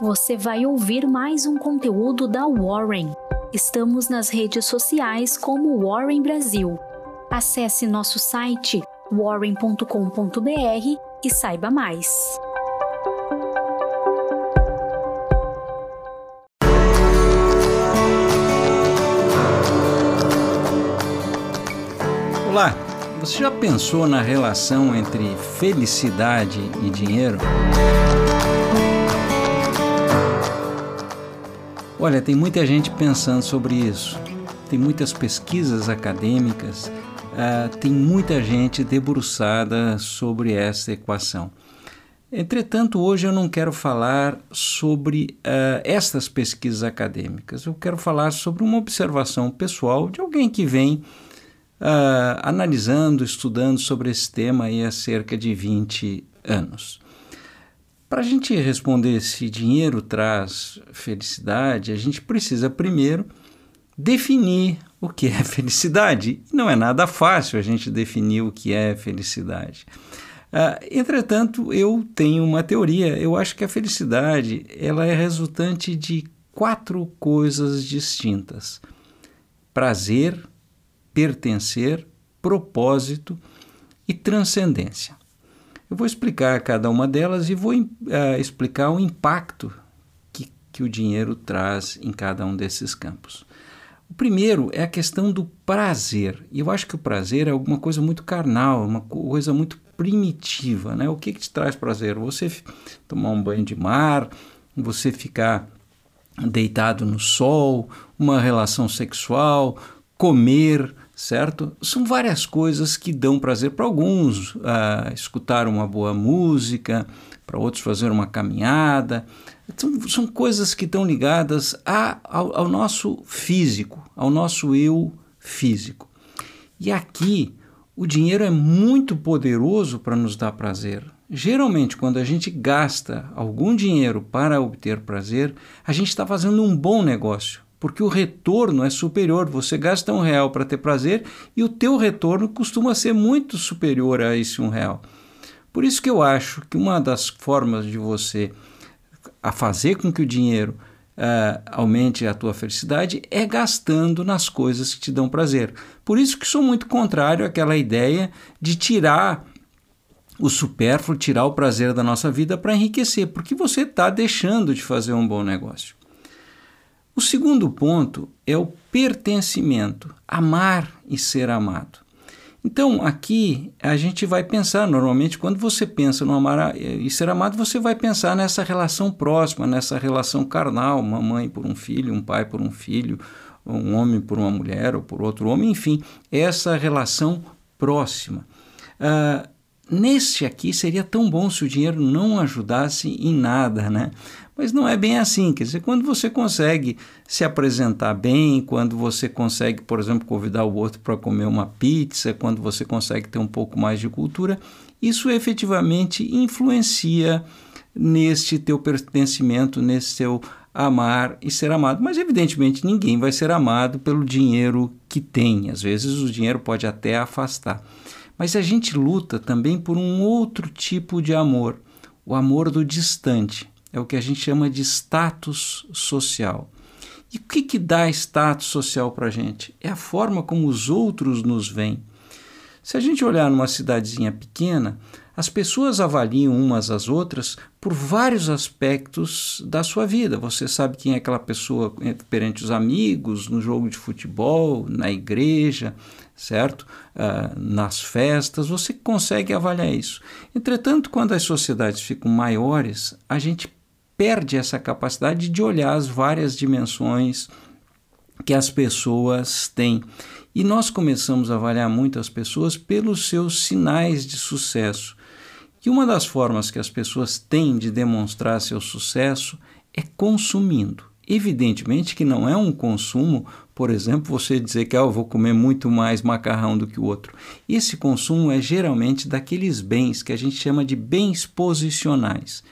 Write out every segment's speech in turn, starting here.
você vai ouvir mais um conteúdo da Warren. Estamos nas redes sociais como Warren Brasil. Acesse nosso site warren.com.br e saiba mais. Olá, você já pensou na relação entre felicidade e dinheiro? Olha, tem muita gente pensando sobre isso. Tem muitas pesquisas acadêmicas, uh, tem muita gente debruçada sobre essa equação. Entretanto, hoje eu não quero falar sobre uh, estas pesquisas acadêmicas. Eu quero falar sobre uma observação pessoal de alguém que vem uh, analisando, estudando sobre esse tema há cerca de 20 anos. Para a gente responder se dinheiro traz felicidade, a gente precisa primeiro definir o que é felicidade. Não é nada fácil a gente definir o que é felicidade. Uh, entretanto, eu tenho uma teoria. Eu acho que a felicidade ela é resultante de quatro coisas distintas: prazer, pertencer, propósito e transcendência. Eu vou explicar cada uma delas e vou uh, explicar o impacto que, que o dinheiro traz em cada um desses campos. O primeiro é a questão do prazer. E eu acho que o prazer é alguma coisa muito carnal, uma coisa muito primitiva. Né? O que, que te traz prazer? Você tomar um banho de mar, você ficar deitado no sol, uma relação sexual, comer, certo? São várias coisas que dão prazer para alguns, uh, escutar uma boa música, para outros fazer uma caminhada. São, são coisas que estão ligadas a, ao, ao nosso físico, ao nosso eu físico. E aqui o dinheiro é muito poderoso para nos dar prazer. Geralmente, quando a gente gasta algum dinheiro para obter prazer, a gente está fazendo um bom negócio porque o retorno é superior. Você gasta um real para ter prazer e o teu retorno costuma ser muito superior a esse um real. Por isso que eu acho que uma das formas de você a fazer com que o dinheiro uh, aumente a tua felicidade é gastando nas coisas que te dão prazer. Por isso que sou muito contrário àquela ideia de tirar o supérfluo, tirar o prazer da nossa vida para enriquecer, porque você está deixando de fazer um bom negócio. O segundo ponto é o pertencimento, amar e ser amado. Então, aqui a gente vai pensar, normalmente, quando você pensa no amar e ser amado, você vai pensar nessa relação próxima, nessa relação carnal, uma mãe por um filho, um pai por um filho, um homem por uma mulher ou por outro homem, enfim, essa relação próxima. Uh, nesse aqui seria tão bom se o dinheiro não ajudasse em nada, né? Mas não é bem assim. Quer dizer, quando você consegue se apresentar bem, quando você consegue, por exemplo, convidar o outro para comer uma pizza, quando você consegue ter um pouco mais de cultura, isso efetivamente influencia neste teu pertencimento, nesse teu amar e ser amado. Mas, evidentemente, ninguém vai ser amado pelo dinheiro que tem. Às vezes, o dinheiro pode até afastar. Mas a gente luta também por um outro tipo de amor, o amor do distante é o que a gente chama de status social. E o que, que dá status social para a gente? É a forma como os outros nos veem. Se a gente olhar numa cidadezinha pequena, as pessoas avaliam umas às outras por vários aspectos da sua vida. Você sabe quem é aquela pessoa perante os amigos, no jogo de futebol, na igreja, certo? Uh, nas festas, você consegue avaliar isso. Entretanto, quando as sociedades ficam maiores, a gente perde essa capacidade de olhar as várias dimensões que as pessoas têm. E nós começamos a avaliar muito as pessoas pelos seus sinais de sucesso. E uma das formas que as pessoas têm de demonstrar seu sucesso é consumindo. Evidentemente que não é um consumo, por exemplo, você dizer que ah, eu vou comer muito mais macarrão do que o outro. Esse consumo é geralmente daqueles bens que a gente chama de bens posicionais.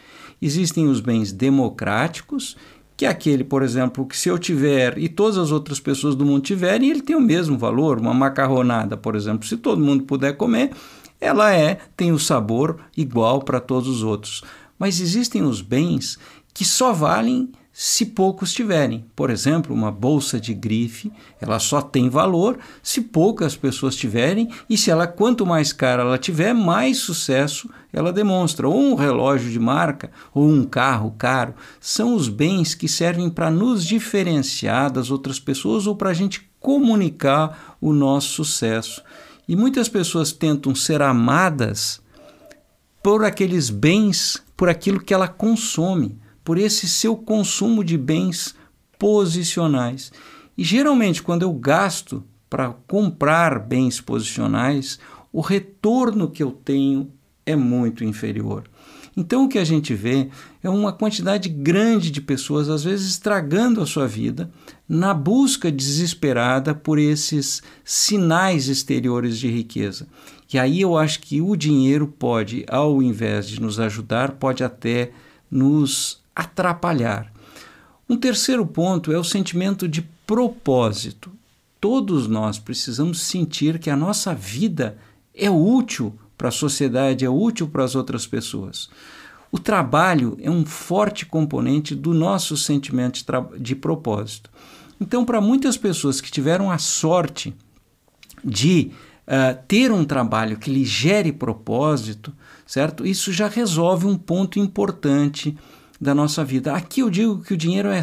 Existem os bens democráticos, que é aquele, por exemplo, que se eu tiver e todas as outras pessoas do mundo tiverem, ele tem o mesmo valor. Uma macarronada, por exemplo, se todo mundo puder comer, ela é tem o sabor igual para todos os outros. Mas existem os bens que só valem se poucos tiverem. Por exemplo, uma bolsa de grife, ela só tem valor se poucas pessoas tiverem e se ela quanto mais cara ela tiver, mais sucesso ela demonstra. Ou um relógio de marca, ou um carro caro, são os bens que servem para nos diferenciar das outras pessoas ou para a gente comunicar o nosso sucesso. E muitas pessoas tentam ser amadas por aqueles bens, por aquilo que ela consome por esse seu consumo de bens posicionais. E geralmente, quando eu gasto para comprar bens posicionais, o retorno que eu tenho é muito inferior. Então, o que a gente vê é uma quantidade grande de pessoas, às vezes, estragando a sua vida na busca desesperada por esses sinais exteriores de riqueza. E aí eu acho que o dinheiro pode, ao invés de nos ajudar, pode até nos atrapalhar. Um terceiro ponto é o sentimento de propósito. Todos nós precisamos sentir que a nossa vida é útil para a sociedade, é útil para as outras pessoas. O trabalho é um forte componente do nosso sentimento de, de propósito. Então, para muitas pessoas que tiveram a sorte de uh, ter um trabalho que lhe gere propósito, certo? Isso já resolve um ponto importante da nossa vida. Aqui eu digo que o dinheiro é,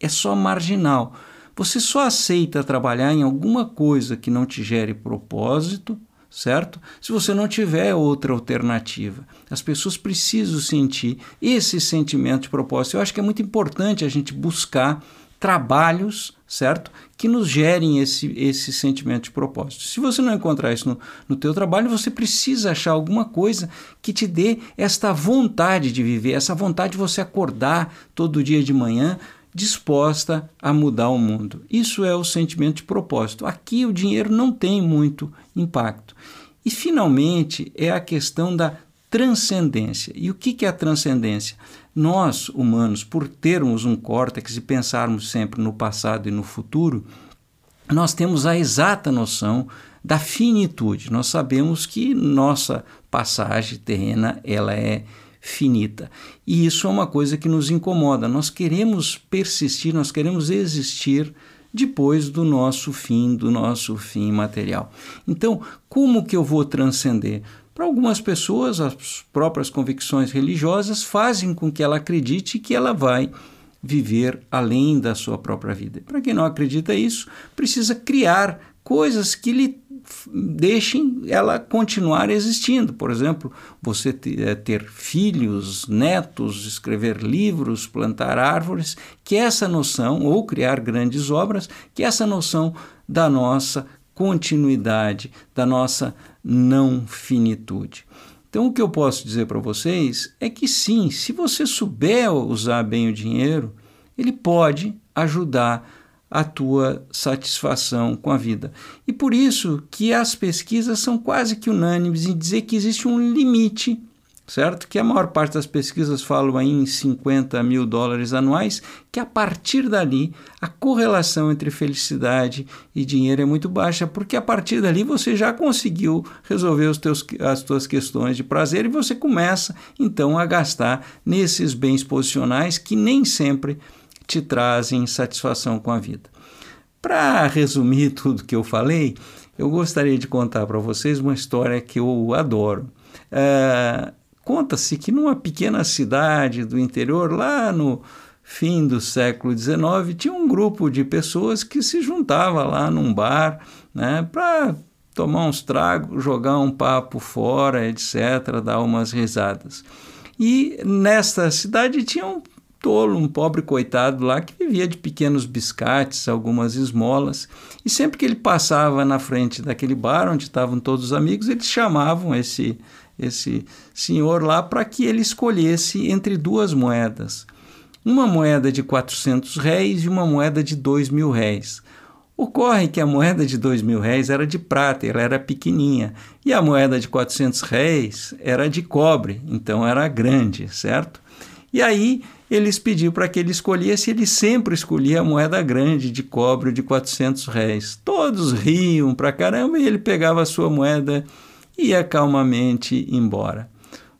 é só marginal. Você só aceita trabalhar em alguma coisa que não te gere propósito, certo? Se você não tiver outra alternativa. As pessoas precisam sentir esse sentimento de propósito. Eu acho que é muito importante a gente buscar trabalhos, certo? Que nos gerem esse, esse sentimento de propósito. Se você não encontrar isso no, no teu trabalho, você precisa achar alguma coisa que te dê esta vontade de viver, essa vontade de você acordar todo dia de manhã disposta a mudar o mundo. Isso é o sentimento de propósito. Aqui o dinheiro não tem muito impacto. E finalmente é a questão da transcendência. E o que é a transcendência? Nós, humanos, por termos um córtex e pensarmos sempre no passado e no futuro, nós temos a exata noção da finitude. Nós sabemos que nossa passagem terrena ela é finita. E isso é uma coisa que nos incomoda. Nós queremos persistir, nós queremos existir depois do nosso fim, do nosso fim material. Então, como que eu vou transcender? Para algumas pessoas, as próprias convicções religiosas fazem com que ela acredite que ela vai viver além da sua própria vida. Para quem não acredita isso, precisa criar coisas que lhe deixem ela continuar existindo. Por exemplo, você eh, ter filhos, netos, escrever livros, plantar árvores, que essa noção, ou criar grandes obras, que essa noção da nossa continuidade, da nossa não finitude. Então, o que eu posso dizer para vocês é que sim, se você souber usar bem o dinheiro, ele pode ajudar a tua satisfação com a vida. E por isso que as pesquisas são quase que unânimes em dizer que existe um limite certo? Que a maior parte das pesquisas falam aí em 50 mil dólares anuais, que a partir dali a correlação entre felicidade e dinheiro é muito baixa, porque a partir dali você já conseguiu resolver os teus, as tuas questões de prazer e você começa então a gastar nesses bens posicionais que nem sempre te trazem satisfação com a vida. Para resumir tudo que eu falei, eu gostaria de contar para vocês uma história que eu adoro. Uh, Conta-se que numa pequena cidade do interior, lá no fim do século XIX, tinha um grupo de pessoas que se juntava lá num bar né, para tomar uns tragos, jogar um papo fora, etc., dar umas risadas. E nesta cidade tinha um tolo, um pobre coitado lá que vivia de pequenos biscates, algumas esmolas, e sempre que ele passava na frente daquele bar onde estavam todos os amigos, eles chamavam esse esse senhor lá para que ele escolhesse entre duas moedas. Uma moeda de 400 réis e uma moeda de 2 mil réis. Ocorre que a moeda de 2 mil réis era de prata, ela era pequenininha, e a moeda de 400 réis era de cobre, então era grande, certo? E aí eles pediram para que ele escolhesse, ele sempre escolhia a moeda grande de cobre de 400 réis. Todos riam para caramba e ele pegava a sua moeda ia calmamente embora.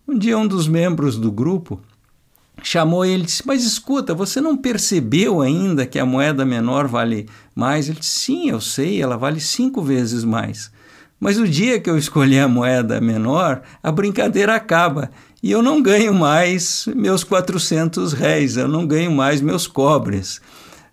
Um dia, um dos membros do grupo chamou ele e disse: Mas escuta, você não percebeu ainda que a moeda menor vale mais? Ele disse: Sim, eu sei, ela vale cinco vezes mais. Mas o dia que eu escolher a moeda menor, a brincadeira acaba e eu não ganho mais meus 400 réis, eu não ganho mais meus cobres.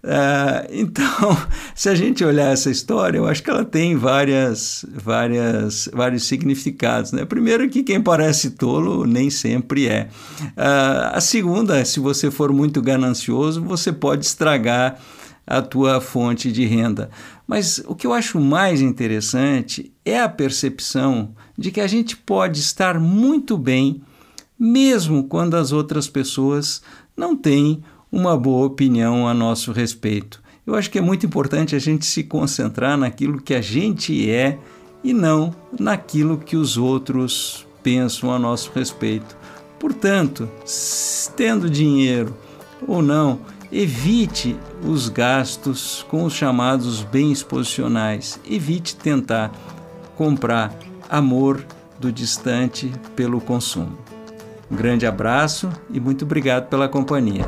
Uh, então, se a gente olhar essa história, eu acho que ela tem várias, várias, vários significados. Né? Primeiro, que quem parece tolo nem sempre é. Uh, a segunda, se você for muito ganancioso, você pode estragar a tua fonte de renda. Mas o que eu acho mais interessante é a percepção de que a gente pode estar muito bem, mesmo quando as outras pessoas não têm uma boa opinião a nosso respeito. Eu acho que é muito importante a gente se concentrar naquilo que a gente é e não naquilo que os outros pensam a nosso respeito. Portanto, tendo dinheiro ou não, evite os gastos com os chamados bens posicionais. Evite tentar comprar amor do distante pelo consumo. Um grande abraço e muito obrigado pela companhia.